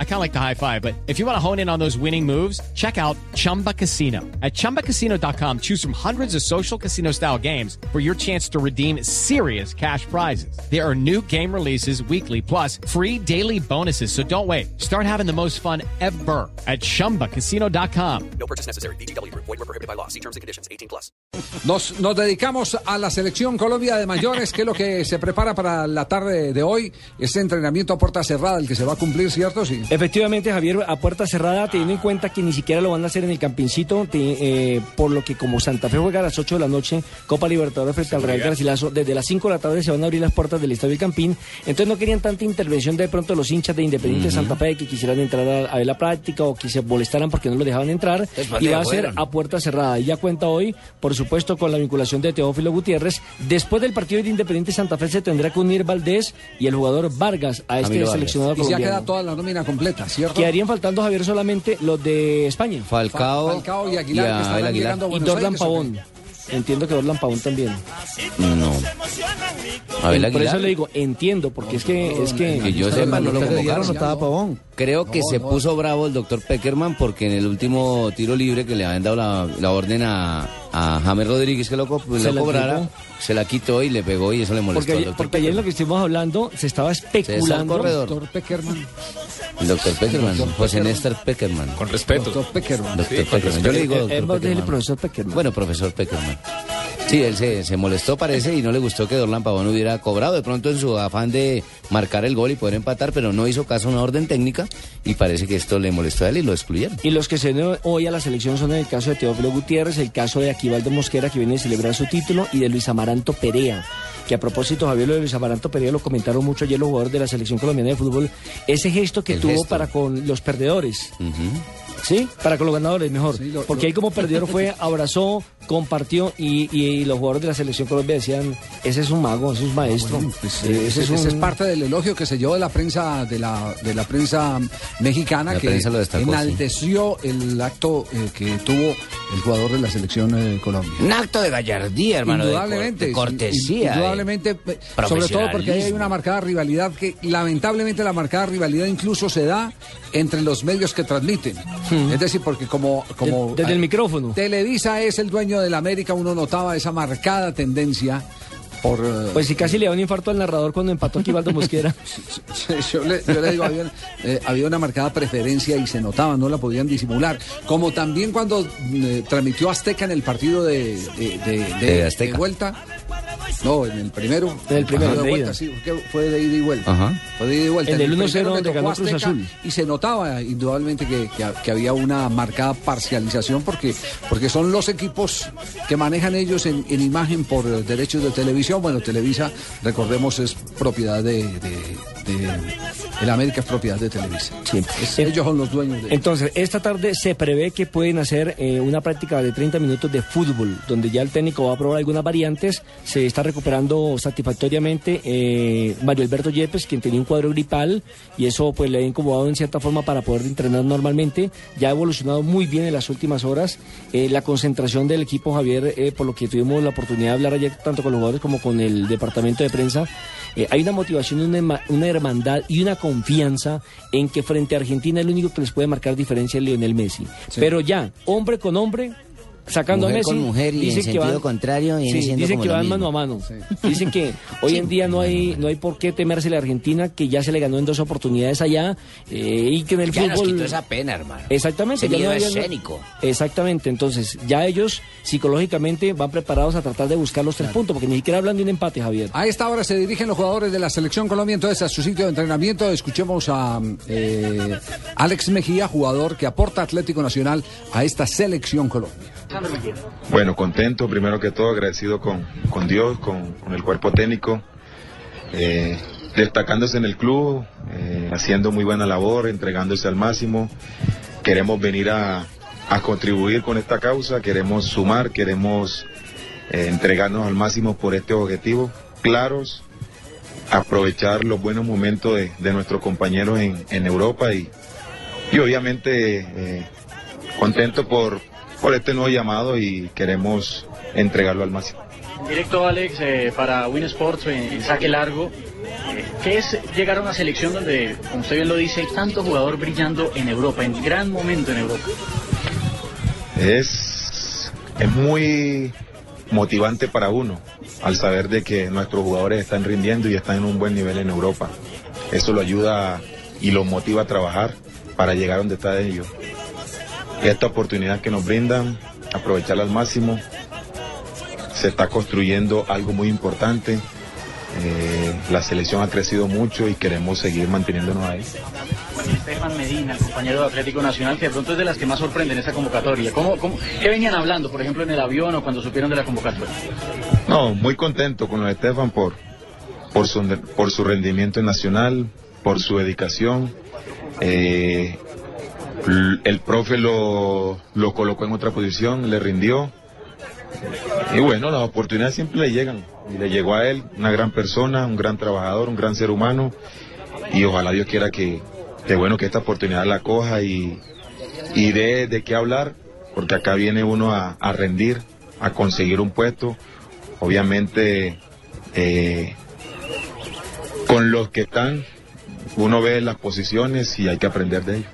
I kind of like the high five, but if you want to hone in on those winning moves, check out Chumba Casino. At chumbacasino.com, choose from hundreds of social casino style games for your chance to redeem serious cash prizes. There are new game releases weekly, plus free daily bonuses. So don't wait. Start having the most fun ever at chumbacasino.com. No purchase necessary. BGW. Void were prohibited by law. See terms and conditions. 18 plus. Nos, nos dedicamos a la selección Colombia de mayores, que es lo que se prepara para la tarde de hoy. Este entrenamiento a puerta cerrada, el que se va a cumplir, ¿cierto? Sí. Efectivamente, Javier, a puerta cerrada, teniendo en cuenta que ni siquiera lo van a hacer en el Campincito, te- eh, por lo que como Santa Fe juega a las 8 de la noche, Copa Libertadores frente al Real Garcilaso, desde las 5 de la tarde se van a abrir las puertas del Estadio del Campín, entonces no querían tanta intervención de pronto los hinchas de Independiente Santa Fe que quisieran entrar a, a ver la práctica o que se molestaran porque no lo dejaban entrar, y va a ser a puerta cerrada. Y ya cuenta hoy, por supuesto, con la vinculación de Teófilo Gutiérrez. Después del partido de Independiente Santa Fe se tendrá que unir Valdés y el jugador Vargas a este Vargas. seleccionado Y ya colombiano. queda toda la nómina completa, ¿cierto? Quedarían faltando, Javier, solamente los de España. Falcao, Falcao y Aguilar, que a estarán Abel llegando a Y Dorlan. Pavón. Entiendo que Dorlan Pavón también. No. Por eso Aguilar. le digo, entiendo, porque es que... Es que, Que yo sepa, no lo convocaron. estaba Pavón. Creo que se puso bravo el doctor Peckerman porque en el último tiro libre que le habían dado la, la orden a, a James Rodríguez que lo, Se lo la cobrara, quitó. se la quitó y le pegó y eso le molestó porque, al ayer- doctor porque ayer lo que estuvimos hablando se estaba especulando... corredor. Doctor Peckerman. El doctor Peckerman, José Néstor Peckerman. Con respeto. Doctor Peckerman. Doctor Peckerman. Yo le digo Eh, doctor Peckerman. profesor Peckerman. Bueno, profesor Peckerman. Sí, él se, se molestó, parece, y no le gustó que Dorlan Pavón hubiera cobrado. De pronto, en su afán de marcar el gol y poder empatar, pero no hizo caso a una orden técnica, y parece que esto le molestó a él y lo excluyeron. Y los que se unen hoy a la selección son el caso de Teófilo Gutiérrez, el caso de Aquivaldo Mosquera, que viene a celebrar su título, y de Luis Amaranto Perea. Que a propósito, Javier, lo de Luis Amaranto Perea lo comentaron mucho ayer los jugadores de la selección colombiana de fútbol. Ese gesto que El tuvo gesto. para con los perdedores. ¿Sí? Para con los ganadores, mejor. Sí, lo- Porque lo- ahí como perdedor fue, abrazó, compartió y, y los jugadores de la selección Colombia decían, ese es un mago, ese es un maestro. Pues, Eh, eh, ese ese, es ese es un- parte del elogio que se llevó de la prensa de la de la prensa mexicana La que prensa lo destacó, enalteció el acto eh, que tuvo el jugador de la selección eh, de Colombia. Un acto de gallardía, hermano. Indudablemente, De cortesía. Indudablemente, eh, sobre todo porque ahí hay una marcada rivalidad que lamentablemente la marcada rivalidad incluso se da entre los medios que transmiten. Es decir, porque como... como Desde el micrófono. Televisa es el dueño de la América, uno notaba esa marcada tendencia por... eh, Pues si casi le da un infarto al narrador cuando empató Aquivaldo Mosquera. yo, le, yo le digo, había, eh, había una marcada preferencia y se notaba, no la podían disimular. Como también cuando eh, transmitió Azteca en el partido de, de, de- de- De Azteca. de vuelta. No, en el primero. En el primero, de vuelta, sí, porque fue de ida y vuelta. Ajá. Fue de ida y vuelta. El En del 1-0 primero le donde tocó ganó Cruz Azteca Azul. Y se notaba indudablemente que, que- que había una marcada parcialización porque, porque son los equipos que manejan ellos en, en imagen por derechos de televisión. Bueno, Televisa, recordemos, es propiedad de... de- de- el América es propiedad de Televisa. Sí. Es- ellos son los dueños de... Entonces, esta tarde se prevé que pueden hacer eh, una práctica de 30 minutos de fútbol, donde ya el técnico va a probar algunas variantes. Se está recuperando satisfactoriamente eh, Mario Alberto Yepes, quien tenía un cuadro gripal, y eso pues le ha incomodado en cierta forma para poder entrenar normalmente. Ya ha evolucionado muy bien en las últimas horas. Eh, la concentración del equipo Javier, por lo que tuvimos la oportunidad de hablar ayer tanto con los jugadores como con el departamento de prensa, eh, hay una motivación, una, herma- una hermandad y una confianza en que frente a Argentina el único que les puede marcar diferencia es Lionel Messi. Pero ya, hombre con hombre, sacando Mujer a Messi. con mujer y en dicen que sentido van- contrario viene sí, dicen como que lo van mismo. mano a mano. Dicen que hoy en día no hay no hay por qué temerse a la Argentina, que ya se le ganó en dos oportunidades allá eh, y que en el Ya nos fútbol. quitó esa pena, hermano. Exactamente. Ese no escénico. Exactamente, entonces ya ellos psicológicamente van preparados a tratar de buscar los tres puntos, porque ni siquiera hablan de un empate, Javier. A esta hora se dirigen los jugadores de la selección Colombia entonces a su sitio de entrenamiento. Escuchemos a eh, Alex Mejía, jugador que aporta Atlético Nacional a esta selección Colombia. Bueno, contento, primero que todo agradecido con, con Dios, con, con el cuerpo técnico, eh, destacándose en el club, eh, haciendo muy buena labor, entregándose al máximo. Queremos venir a, a contribuir con esta causa, queremos sumar, queremos eh, entregarnos al máximo por este objetivo, claros, aprovechar los buenos momentos de, de nuestros compañeros en, en Europa y, y obviamente contento por, por este nuevo llamado y queremos entregarlo al máximo. Directo, Alex, eh, para Win Sports en, en saque largo. eh, ¿Qué es llegar a una selección donde, como usted bien lo dice, hay tanto jugador brillando en Europa, en gran momento en Europa? Es, es muy motivante para uno al saber de que nuestros jugadores están rindiendo y están en un buen nivel en Europa. Eso lo ayuda y lo motiva a trabajar para llegar donde está ellos. Esta oportunidad que nos brindan, aprovecharla al máximo. Se está construyendo algo muy importante. Eh, la selección ha crecido mucho y queremos seguir manteniéndonos ahí. Bueno, Estefan Medina, el compañero de Atlético Nacional, que de pronto es de las que más sorprenden esa convocatoria. ¿Cómo, cómo, ¿Qué venían hablando, por ejemplo, en el avión o cuando supieron de la convocatoria? No, muy contento con lo de Estefan por, por, su, por su rendimiento en nacional, por su dedicación. Eh, el profe lo, lo colocó en otra posición, le rindió. Y bueno, las oportunidades siempre le llegan. Y le llegó a él, una gran persona, un gran trabajador, un gran ser humano. Y ojalá Dios quiera que, que bueno, que esta oportunidad la coja y, y dé de qué hablar, porque acá viene uno a, a rendir, a conseguir un puesto. Obviamente, eh, con los que están, uno ve las posiciones y hay que aprender de ellos.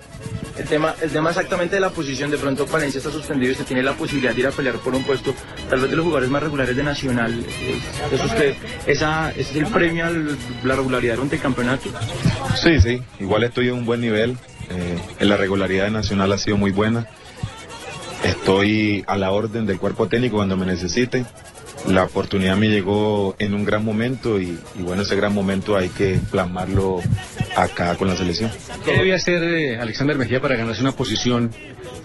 El tema, el tema exactamente de la posición, de pronto Palencia está suspendido y usted tiene la posibilidad de ir a pelear por un puesto, tal vez de los jugadores más regulares de Nacional. eh, ¿Es usted, esa, es el premio a la regularidad durante el campeonato? Sí, sí, igual estoy en un buen nivel. eh, en la regularidad nacional ha sido muy buena. Estoy a la orden del cuerpo técnico cuando me necesiten. La oportunidad me llegó en un gran momento y bueno, ese gran momento hay que plasmarlo acá con la selección. ¿Qué debía hacer eh, Alexander Mejía para ganarse una posición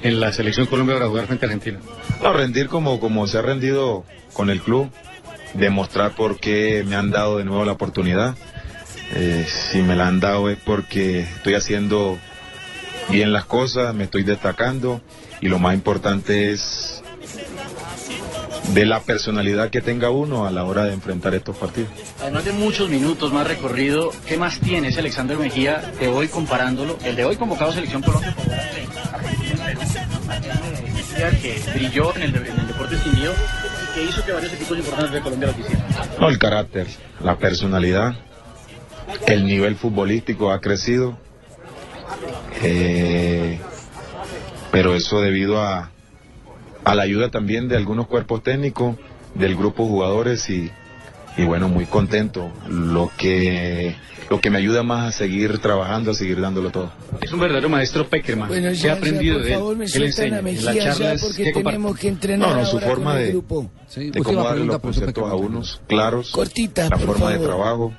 en la selección Colombia para jugar frente a Argentina? No, rendir como, como se ha rendido con el club, demostrar por qué me han dado de nuevo la oportunidad. Eh, si me la han dado es porque estoy haciendo bien las cosas, me estoy destacando y lo más importante es de la personalidad que tenga uno a la hora de enfrentar estos partidos. Además de muchos minutos más recorrido, ¿qué más tiene ese Alexander Mejía de hoy comparándolo? El de hoy convocado a Selección Colombia que brilló en el, en el deporte extinguido y que hizo que varios equipos importantes de Colombia lo quisieran. No, el carácter, la personalidad, el nivel futbolístico ha crecido, eh, pero eso debido a, a la ayuda también de algunos cuerpos técnicos, del grupo de jugadores y, y bueno, muy contento, lo que, lo que me ayuda más a seguir trabajando, a seguir dándolo todo. Es un verdadero maestro Peckerman. Bueno, ¿Qué ya, ha aprendido de él? favor, me ¿Qué le enseña? las Mejía ya charlas, porque tenemos que entrenar No, no, su ahora forma de, grupo. Sí, de cómo darle los conceptos a unos claros, Cortita, la por forma de trabajo,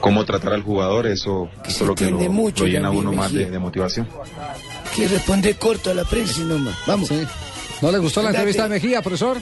cómo tratar al jugador, eso, es lo que lo, entiende mucho lo llena a uno más de, de motivación. Que responde corto a la prensa y nomás. Vamos. Sí. ¿No le gustó la entrevista de Mejía, profesor?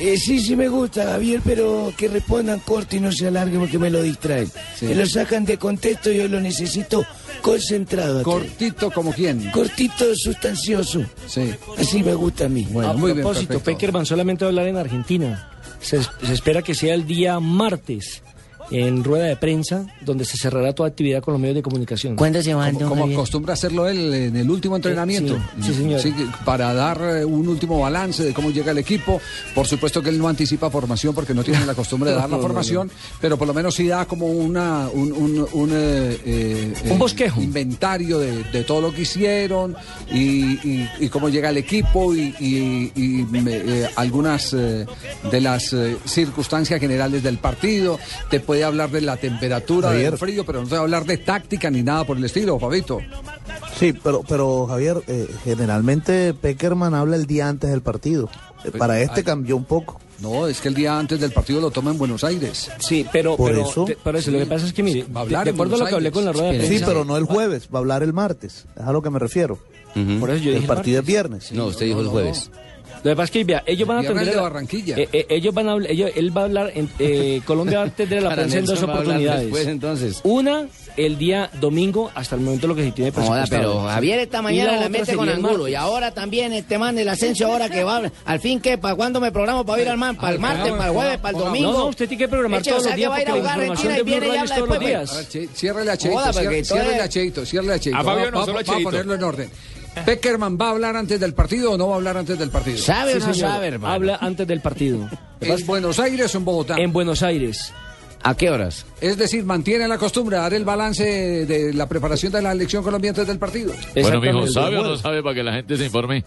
Eh, sí, sí me gusta, Javier, pero que respondan corto y no se alarguen porque me lo distraen. Sí. Me lo sacan de contexto y yo lo necesito concentrado. Cortito como quién. Cortito, sustancioso. Sí. Así me gusta a mí. Bueno, a muy bien, propósito, perfecto. Peckerman solamente va a hablar en Argentina. Se espera que sea el día martes en rueda de prensa, donde se cerrará toda actividad con los medios de comunicación. ¿Cuándo se van, Como, como acostumbra hacerlo él en el último entrenamiento. sí, sí, señor. para dar eh, un último balance de cómo llega el equipo. Por supuesto que él no anticipa formación porque no tiene la costumbre de dar la formación, pero por lo menos sí da como una un, un, un, eh, eh, Un bosquejo. inventario de, de todo lo que hicieron y, y- y cómo llega el equipo y, y- y, me- algunas de las circunstancias generales del partido. Te puede hablar de la temperatura, Javier. del frío, pero no te va a hablar de táctica ni nada por el estilo, Fabito. Sí, pero, pero Javier, eh, generalmente Peckerman habla el día antes del partido. Eh, Para este ay. cambió un poco. No, es que el día antes del partido lo toma en Buenos Aires. Sí, pero, Por pero, eso. por eso, lo que pasa es que, mire, Sí, va a hablar de, de en acuerdo a lo que hablé con la rueda de Sí, prensa, Sí, pero no el jueves, va a hablar el martes. Es a lo que me refiero. Por eso yo El dije partido es viernes. No, usted dijo el jueves. Lo que pasa es que, vea, ellos van a atender... de la- Barranquilla. eh, eh, ellos van a hablar, ellos- él va a hablar, en, eh, Colombia va a atender a la prensa en dos oportunidades. después, entonces. Una, el día domingo, hasta el momento lo que se tiene Joda, pero Javier esta mañana la, otra mete con el Angulo y ahora también este man del ascenso ahora que va al fin que para cuándo me programo para ir al man para el martes para el jueves para el domingo No, no, usted tiene que programar Eche, todos o sea los que días va a ir a la jugar y viene y habla después, ciérrele a Cheito, Joda, cier- porque ciérrele entonces- a Cheito, a Cheito. A Fabio no, solo a va a ponerlo en orden. ¿Peckerman va a hablar antes del partido o no va a hablar antes del partido? Sí, señor. Habla antes del partido. ¿En Buenos Aires o en Bogotá? En Buenos Aires. ¿A qué horas? Es decir, mantiene la costumbre de dar el balance de la preparación de la elección colombiana antes del partido. Bueno, mijo, ¿sabe o no sabe para que la gente se informe?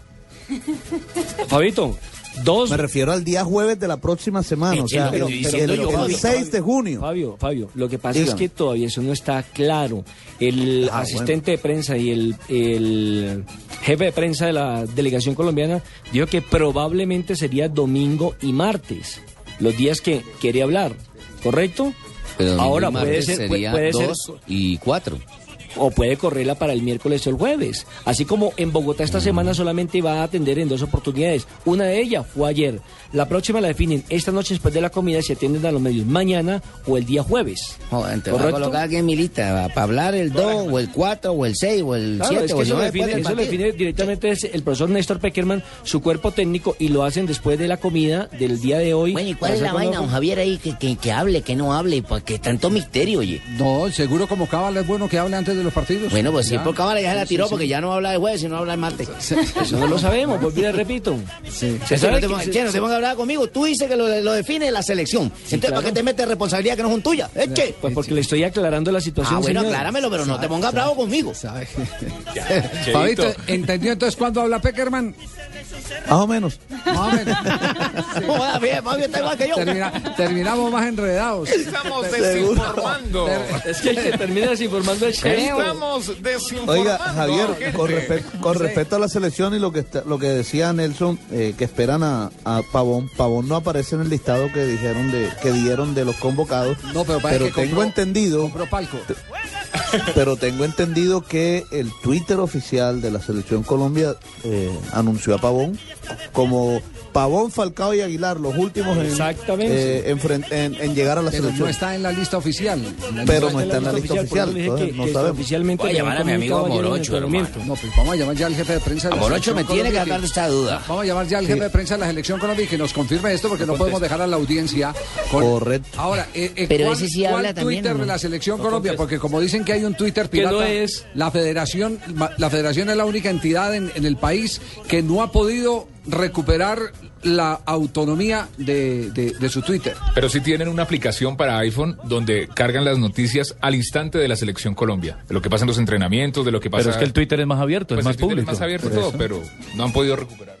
Fabito, dos. Me refiero al día jueves de la próxima semana, o sea, pero- el, pero- el- pero- el 6 de junio. Fabio, Fabio, lo que pasa es que todavía eso no está claro. El Ah, asistente de prensa y el, el jefe de prensa de la delegación colombiana dijo que probablemente sería domingo y martes, los días que quería hablar, ¿correcto? Pero Ahora ser, sería puede ser dos y cuatro. O puede correrla para el miércoles o el jueves. Así como en Bogotá esta semana solamente va a atender en dos oportunidades. Una de ellas fue ayer. La próxima la definen esta noche después de la comida si atienden a los medios mañana o el día jueves. Joder, te va a colocar aquí en mi lista para hablar el 2 o el 4 o el 6 o el Claro, 7 es o que el eso, lo 9 define, eso lo define directamente es el profesor Néstor Peckerman, su cuerpo técnico, y lo hacen después de la comida del día de hoy. Bueno, ¿y cuál es la vaina, don Javier, ahí? Que, que, que hable, que no hable, porque tanto misterio, oye. No, seguro como Cábala es bueno que hable antes de los partidos. Bueno, pues sí, Ya. por cámara ya se la Sí, tiró, sí, porque sí. ya no habla de jueves, sino habla de martes. Eso no lo sabemos, pues mira, repito. Se sabe no te que- pongas- che, no te pongas a hablar conmigo. Tú dices que lo, lo define la selección. Entonces, claro. ¿para qué te metes responsabilidad que no son tuyas? ¿Es que? Pues porque le estoy aclarando la situación. Ah, bueno, señor. acláramelo, pero no te pongas bravo conmigo. ¿entendió entonces cuándo habla Peckerman? Más o menos. Más o menos. Joder, bien, Fabio está igual que yo. Termina- terminamos más enredados. Estamos desinformando. Es que el que termina desinformando es Cheo. Estamos desinformando. Oiga, Javier, gente. con, respe- con respecto a la selección y lo que está- lo que decía Nelson, eh, que esperan a, a Pavón, Pavón no aparece en el listado que dijeron de que dieron de los convocados. No, pero parece que tengo compró- entendido, Compró palco. pero tengo entendido que el Twitter oficial de la selección Colombia eh, anunció a Pavón como Pavón, Falcao y Aguilar, los últimos en, Exactamente. eh, en, fren- en- en llegar a la Pero selección. no está en la lista oficial. Pero no está en la lista oficial, entonces que- no que sabemos. Oficialmente Voy a llamar a mi amigo Morocho. No, pues vamos a llamar ya al jefe de prensa de A la Morocho selección me tiene que Colombia de esta duda. Vamos a llamar ya al jefe de prensa de la selección Colombia y que nos confirme esto porque no podemos dejar a la audiencia con... Correcto. Ahora, eh, eh, Pero ¿cuál, ese sí cuál habla también, Twitter de la selección Colombia? Porque como dicen que hay un Twitter pirata, no es. la federación, la federación es la única entidad en, en el país que no ha podido recuperar la autonomía de, de- de su Twitter. Pero sí tienen una aplicación para iPhone donde cargan las noticias al instante de la selección Colombia. De lo que pasa en los entrenamientos, de lo que pasa... Pero es que el Twitter es más abierto, Pues es más el Twitter público. Es más abierto todo, pero no han podido recuperar.